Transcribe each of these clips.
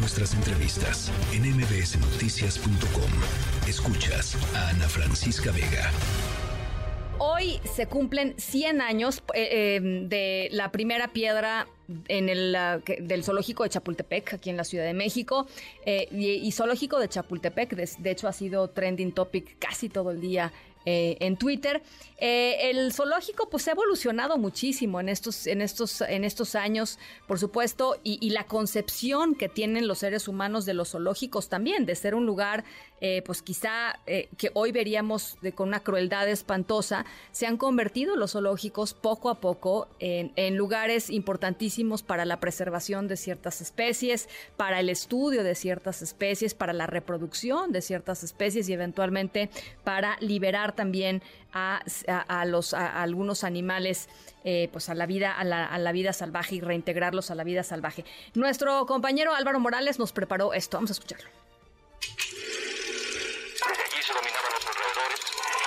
nuestras entrevistas en mbsnoticias.com. Escuchas a Ana Francisca Vega. Hoy se cumplen 100 años eh, eh, de la primera piedra en el del zoológico de Chapultepec, aquí en la Ciudad de México, eh, y, zoológico de Chapultepec, de, hecho ha sido trending topic casi todo el día eh, en Twitter. Eh, el zoológico pues ha evolucionado muchísimo en estos, en estos, en estos años, por supuesto, y, la concepción que tienen los seres humanos de los zoológicos también, de ser un lugar, eh, pues quizá que hoy veríamos con una crueldad espantosa, se han convertido los zoológicos poco a poco en lugares importantísimos para la preservación de ciertas especies, para el estudio de ciertas especies, para la reproducción de ciertas especies y eventualmente para liberar también a, los a, algunos animales eh, pues a la vida a la, vida salvaje y reintegrarlos a la vida salvaje. Nuestro compañero Álvaro Morales nos preparó esto. Vamos a escucharlo. Desde allí se dominaban los alrededores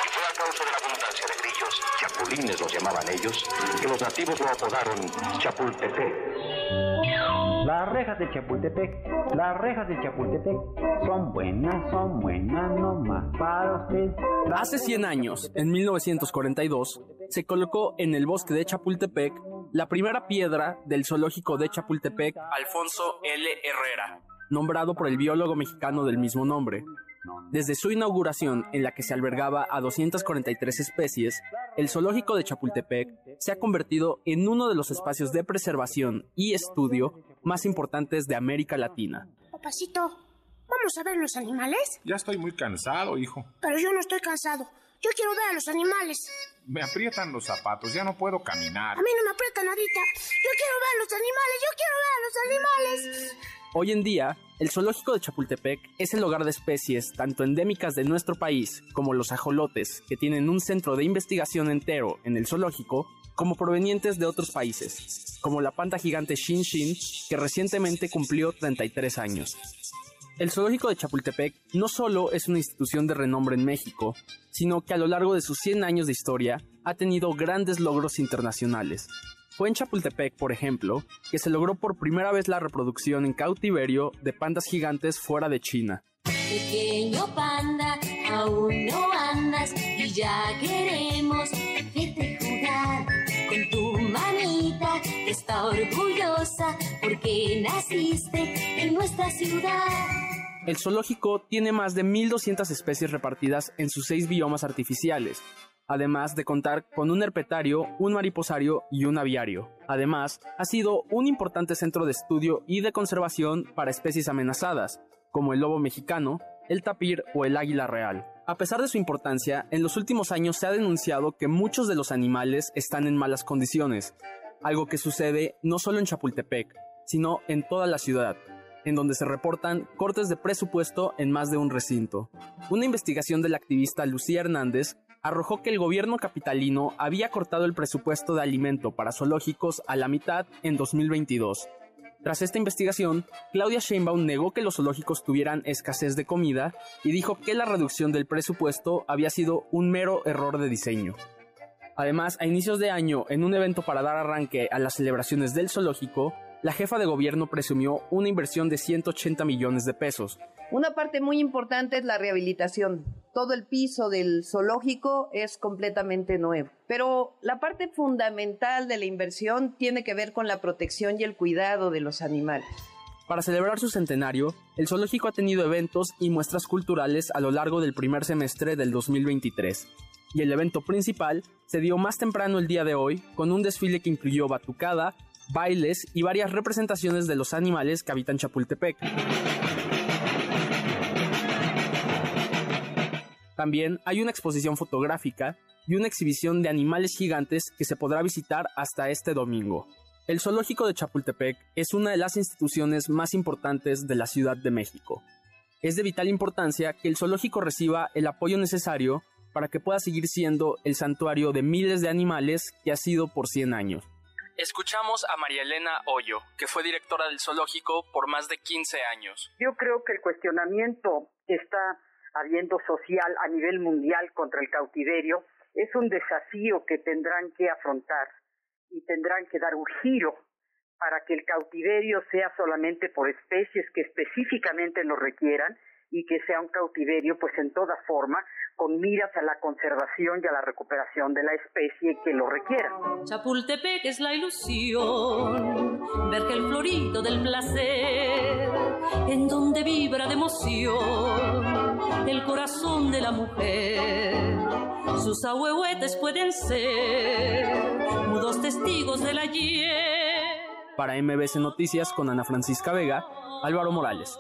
y fue a causa de la abundancia de grillos, chapulines los llamaban ellos, que los nativos lo apodaron Chapultepec. Las rejas de Chapultepec, las rejas de Chapultepec son buenas, son buenas nomás para usted. Hace 100 años, en 1942, se colocó en el bosque de Chapultepec la primera piedra del zoológico de Chapultepec, Alfonso L. Herrera, nombrado por el biólogo mexicano del mismo nombre. Desde su inauguración, en la que se albergaba a 243 especies, el zoológico de Chapultepec se ha convertido en uno de los espacios de preservación y estudio más importantes de América Latina. Papacito, ¿vamos a ver los animales? Ya estoy muy cansado, hijo. Pero yo no estoy cansado. Yo quiero ver a los animales. Me aprietan los zapatos, ya no puedo caminar. A mí no me aprietan nadita. Yo quiero ver a los animales, yo quiero ver a los animales. Hoy en día, el zoológico de Chapultepec es el hogar de especies tanto endémicas de nuestro país como los ajolotes, que tienen un centro de investigación entero en el zoológico, como provenientes de otros países, como la panda gigante Shin Shin, que recientemente cumplió 33 años. El zoológico de Chapultepec no solo es una institución de renombre en México, sino que a lo largo de sus 100 años de historia ha tenido grandes logros internacionales, fue en Chapultepec, por ejemplo, que se logró por primera vez la reproducción en cautiverio de pandas gigantes fuera de China. Pequeño panda, aún no andas y ya queremos con tu manita. Está orgullosa naciste en nuestra ciudad. El zoológico tiene más de 1.200 especies repartidas en sus seis biomas artificiales, además de contar con un herpetario, un mariposario y un aviario. Además, ha sido un importante centro de estudio y de conservación para especies amenazadas, como el lobo mexicano, el tapir o el águila real. A pesar de su importancia, en los últimos años se ha denunciado que muchos de los animales están en malas condiciones, algo que sucede no solo en Chapultepec, sino en toda la ciudad, en donde se reportan cortes de presupuesto en más de un recinto. Una investigación del activista Lucía Hernández arrojó que el gobierno capitalino había cortado el presupuesto de alimento para zoológicos a la mitad en 2022. Tras esta investigación, Claudia Sheinbaum negó que los zoológicos tuvieran escasez de comida y dijo que la reducción del presupuesto había sido un mero error de diseño. Además, a inicios de año, en un evento para dar arranque a las celebraciones del zoológico, la jefa de gobierno presumió una inversión de 180 millones de pesos. Una parte muy importante es la rehabilitación. Todo el piso del zoológico es completamente nuevo. Pero la parte fundamental de la inversión tiene que ver con la protección y el cuidado de los animales. Para celebrar su centenario, el zoológico ha tenido eventos y muestras culturales a lo largo del primer semestre del 2023. Y el evento principal se dio más temprano el día de hoy con un desfile que incluyó batucada, bailes y varias representaciones de los animales que habitan Chapultepec. También hay una exposición fotográfica y una exhibición de animales gigantes que se podrá visitar hasta este domingo. El Zoológico de Chapultepec es una de las instituciones más importantes de la Ciudad de México. Es de vital importancia que el zoológico reciba el apoyo necesario para que pueda seguir siendo el santuario de miles de animales que ha sido por 100 años. Escuchamos a María Elena Hoyo, que fue directora del zoológico por más de 15 años. Yo creo que el cuestionamiento que está habiendo social a nivel mundial contra el cautiverio es un desafío que tendrán que afrontar y tendrán que dar un giro para que el cautiverio sea solamente por especies que específicamente lo requieran y que sea un cautiverio pues en toda forma con miras a la conservación y a la recuperación de la especie que lo requiera. Chapultepec es la ilusión, ver que el florido del placer, en donde vibra de emoción el corazón de la mujer. Sus ahuehuetes pueden ser mudos testigos del ayer. Para MBC Noticias con Ana Francisca Vega, Álvaro Morales.